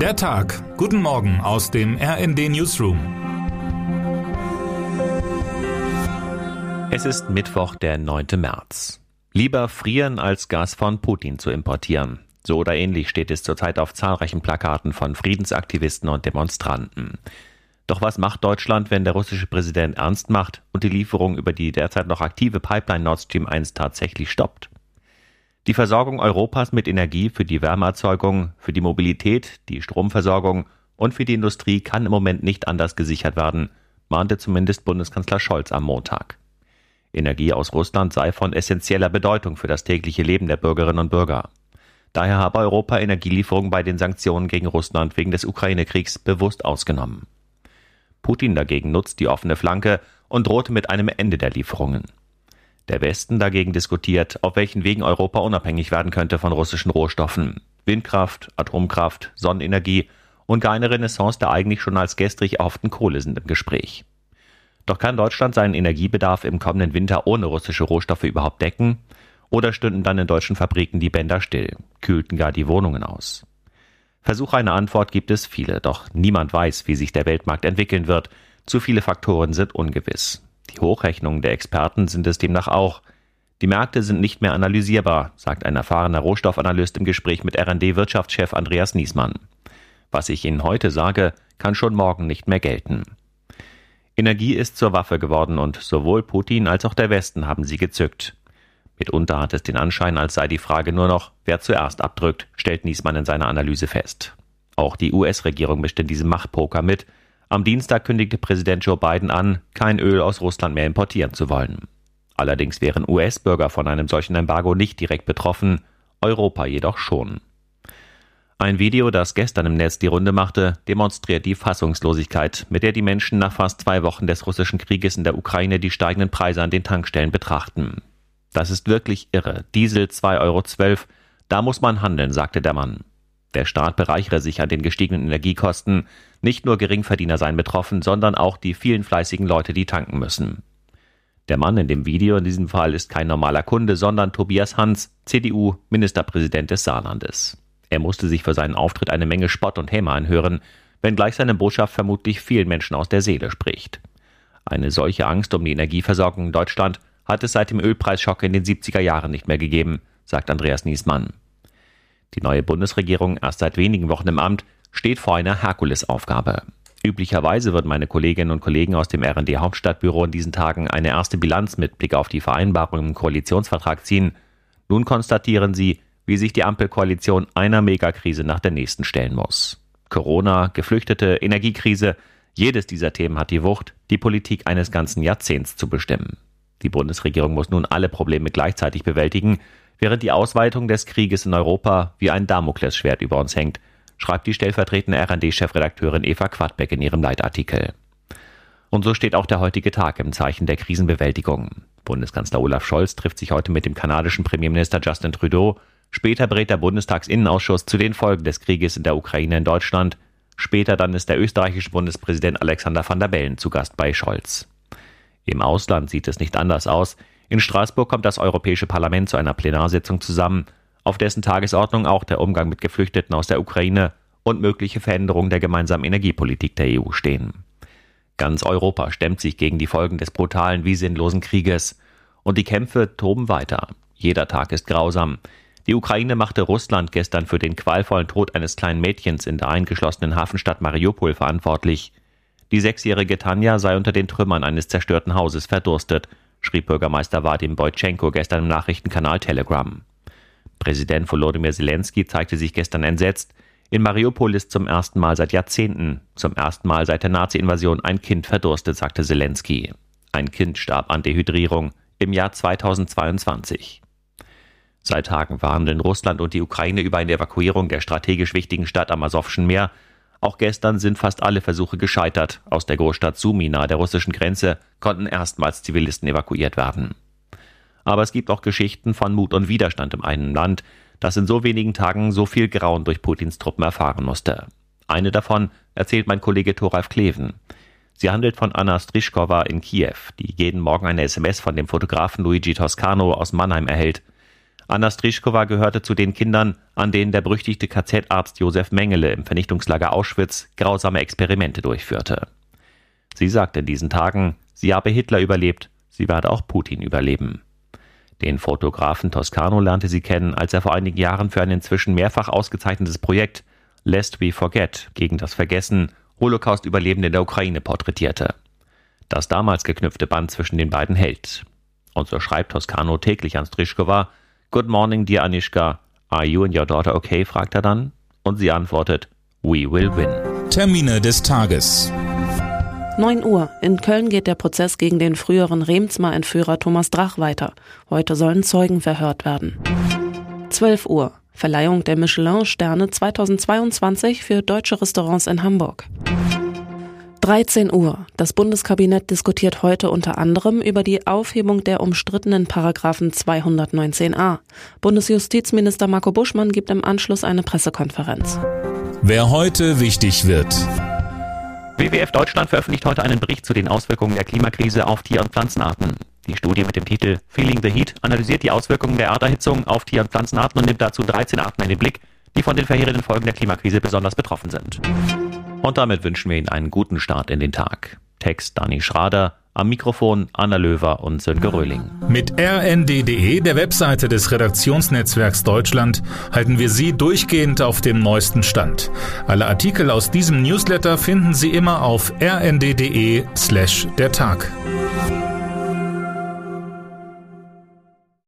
Der Tag. Guten Morgen aus dem RND Newsroom. Es ist Mittwoch, der 9. März. Lieber frieren, als Gas von Putin zu importieren. So oder ähnlich steht es zurzeit auf zahlreichen Plakaten von Friedensaktivisten und Demonstranten. Doch was macht Deutschland, wenn der russische Präsident ernst macht und die Lieferung über die derzeit noch aktive Pipeline Nord Stream 1 tatsächlich stoppt? Die Versorgung Europas mit Energie für die Wärmeerzeugung, für die Mobilität, die Stromversorgung und für die Industrie kann im Moment nicht anders gesichert werden, mahnte zumindest Bundeskanzler Scholz am Montag. Energie aus Russland sei von essentieller Bedeutung für das tägliche Leben der Bürgerinnen und Bürger. Daher habe Europa Energielieferungen bei den Sanktionen gegen Russland wegen des Ukraine-Kriegs bewusst ausgenommen. Putin dagegen nutzt die offene Flanke und drohte mit einem Ende der Lieferungen. Der Westen dagegen diskutiert, auf welchen Wegen Europa unabhängig werden könnte von russischen Rohstoffen. Windkraft, Atomkraft, Sonnenenergie und gar eine Renaissance der eigentlich schon als gestrig erhofften Kohle sind im Gespräch. Doch kann Deutschland seinen Energiebedarf im kommenden Winter ohne russische Rohstoffe überhaupt decken? Oder stünden dann in deutschen Fabriken die Bänder still, kühlten gar die Wohnungen aus? Versuche einer Antwort gibt es viele, doch niemand weiß, wie sich der Weltmarkt entwickeln wird. Zu viele Faktoren sind ungewiss. Die Hochrechnungen der Experten sind es demnach auch. Die Märkte sind nicht mehr analysierbar, sagt ein erfahrener Rohstoffanalyst im Gespräch mit RD-Wirtschaftschef Andreas Niesmann. Was ich Ihnen heute sage, kann schon morgen nicht mehr gelten. Energie ist zur Waffe geworden und sowohl Putin als auch der Westen haben sie gezückt. Mitunter hat es den Anschein, als sei die Frage nur noch, wer zuerst abdrückt, stellt Niesmann in seiner Analyse fest. Auch die US-Regierung mischt in diesem Machtpoker mit, am Dienstag kündigte Präsident Joe Biden an, kein Öl aus Russland mehr importieren zu wollen. Allerdings wären US-Bürger von einem solchen Embargo nicht direkt betroffen, Europa jedoch schon. Ein Video, das gestern im Netz die Runde machte, demonstriert die Fassungslosigkeit, mit der die Menschen nach fast zwei Wochen des russischen Krieges in der Ukraine die steigenden Preise an den Tankstellen betrachten. Das ist wirklich irre. Diesel 2,12 Euro, da muss man handeln, sagte der Mann. Der Staat bereichere sich an den gestiegenen Energiekosten. Nicht nur Geringverdiener seien betroffen, sondern auch die vielen fleißigen Leute, die tanken müssen. Der Mann in dem Video in diesem Fall ist kein normaler Kunde, sondern Tobias Hans, CDU, Ministerpräsident des Saarlandes. Er musste sich für seinen Auftritt eine Menge Spott und Häme anhören, wenngleich seine Botschaft vermutlich vielen Menschen aus der Seele spricht. Eine solche Angst um die Energieversorgung in Deutschland hat es seit dem Ölpreisschock in den 70er Jahren nicht mehr gegeben, sagt Andreas Niesmann. Die neue Bundesregierung, erst seit wenigen Wochen im Amt, steht vor einer Herkulesaufgabe. Üblicherweise würden meine Kolleginnen und Kollegen aus dem RD Hauptstadtbüro in diesen Tagen eine erste Bilanz mit Blick auf die Vereinbarung im Koalitionsvertrag ziehen. Nun konstatieren sie, wie sich die Ampelkoalition einer Megakrise nach der nächsten stellen muss. Corona, Geflüchtete, Energiekrise, jedes dieser Themen hat die Wucht, die Politik eines ganzen Jahrzehnts zu bestimmen. Die Bundesregierung muss nun alle Probleme gleichzeitig bewältigen, während die Ausweitung des Krieges in Europa wie ein Damoklesschwert über uns hängt, schreibt die stellvertretende RD-Chefredakteurin Eva Quadbeck in ihrem Leitartikel. Und so steht auch der heutige Tag im Zeichen der Krisenbewältigung. Bundeskanzler Olaf Scholz trifft sich heute mit dem kanadischen Premierminister Justin Trudeau. Später berät der Bundestagsinnenausschuss zu den Folgen des Krieges in der Ukraine in Deutschland. Später dann ist der österreichische Bundespräsident Alexander van der Bellen zu Gast bei Scholz. Im Ausland sieht es nicht anders aus. In Straßburg kommt das Europäische Parlament zu einer Plenarsitzung zusammen, auf dessen Tagesordnung auch der Umgang mit Geflüchteten aus der Ukraine und mögliche Veränderungen der gemeinsamen Energiepolitik der EU stehen. Ganz Europa stemmt sich gegen die Folgen des brutalen wie sinnlosen Krieges. Und die Kämpfe toben weiter. Jeder Tag ist grausam. Die Ukraine machte Russland gestern für den qualvollen Tod eines kleinen Mädchens in der eingeschlossenen Hafenstadt Mariupol verantwortlich. Die sechsjährige Tanja sei unter den Trümmern eines zerstörten Hauses verdurstet schrieb Bürgermeister Vadim Boytschenko gestern im Nachrichtenkanal Telegram. Präsident Volodymyr Zelensky zeigte sich gestern entsetzt. In Mariupol ist zum ersten Mal seit Jahrzehnten, zum ersten Mal seit der Nazi-Invasion ein Kind verdurstet, sagte Zelensky. Ein Kind starb an Dehydrierung im Jahr 2022. Seit Tagen warnen Russland und die Ukraine über eine Evakuierung der strategisch wichtigen Stadt am Asowschen Meer auch gestern sind fast alle Versuche gescheitert. Aus der Großstadt Sumi nahe der russischen Grenze konnten erstmals Zivilisten evakuiert werden. Aber es gibt auch Geschichten von Mut und Widerstand im einen Land, das in so wenigen Tagen so viel Grauen durch Putins Truppen erfahren musste. Eine davon erzählt mein Kollege Thoralf Kleven. Sie handelt von Anna Strischkova in Kiew, die jeden Morgen eine SMS von dem Fotografen Luigi Toscano aus Mannheim erhält. Anna Strischkova gehörte zu den Kindern, an denen der berüchtigte KZ-Arzt Josef Mengele im Vernichtungslager Auschwitz grausame Experimente durchführte. Sie sagte in diesen Tagen, sie habe Hitler überlebt, sie werde auch Putin überleben. Den Fotografen Toscano lernte sie kennen, als er vor einigen Jahren für ein inzwischen mehrfach ausgezeichnetes Projekt Lest We Forget gegen das Vergessen Holocaust-Überlebende der Ukraine porträtierte. Das damals geknüpfte Band zwischen den beiden hält. Und so schreibt Toscano täglich an Strischkova, Good morning, dear Anishka. Are you and your daughter okay? fragt er dann. Und sie antwortet, We will win. Termine des Tages. 9 Uhr. In Köln geht der Prozess gegen den früheren Remsmar-Entführer Thomas Drach weiter. Heute sollen Zeugen verhört werden. 12 Uhr. Verleihung der Michelin-Sterne 2022 für deutsche Restaurants in Hamburg. 13 Uhr. Das Bundeskabinett diskutiert heute unter anderem über die Aufhebung der umstrittenen Paragraphen 219a. Bundesjustizminister Marco Buschmann gibt im Anschluss eine Pressekonferenz. Wer heute wichtig wird. WWF Deutschland veröffentlicht heute einen Bericht zu den Auswirkungen der Klimakrise auf Tier- und Pflanzenarten. Die Studie mit dem Titel Feeling the Heat analysiert die Auswirkungen der Erderhitzung auf Tier- und Pflanzenarten und nimmt dazu 13 Arten in den Blick, die von den verheerenden Folgen der Klimakrise besonders betroffen sind. Und damit wünschen wir Ihnen einen guten Start in den Tag. Text Dani Schrader, am Mikrofon Anna Löwer und Sönke Röhling. Mit rnd.de, der Webseite des Redaktionsnetzwerks Deutschland, halten wir Sie durchgehend auf dem neuesten Stand. Alle Artikel aus diesem Newsletter finden Sie immer auf rnd.de slash der Tag.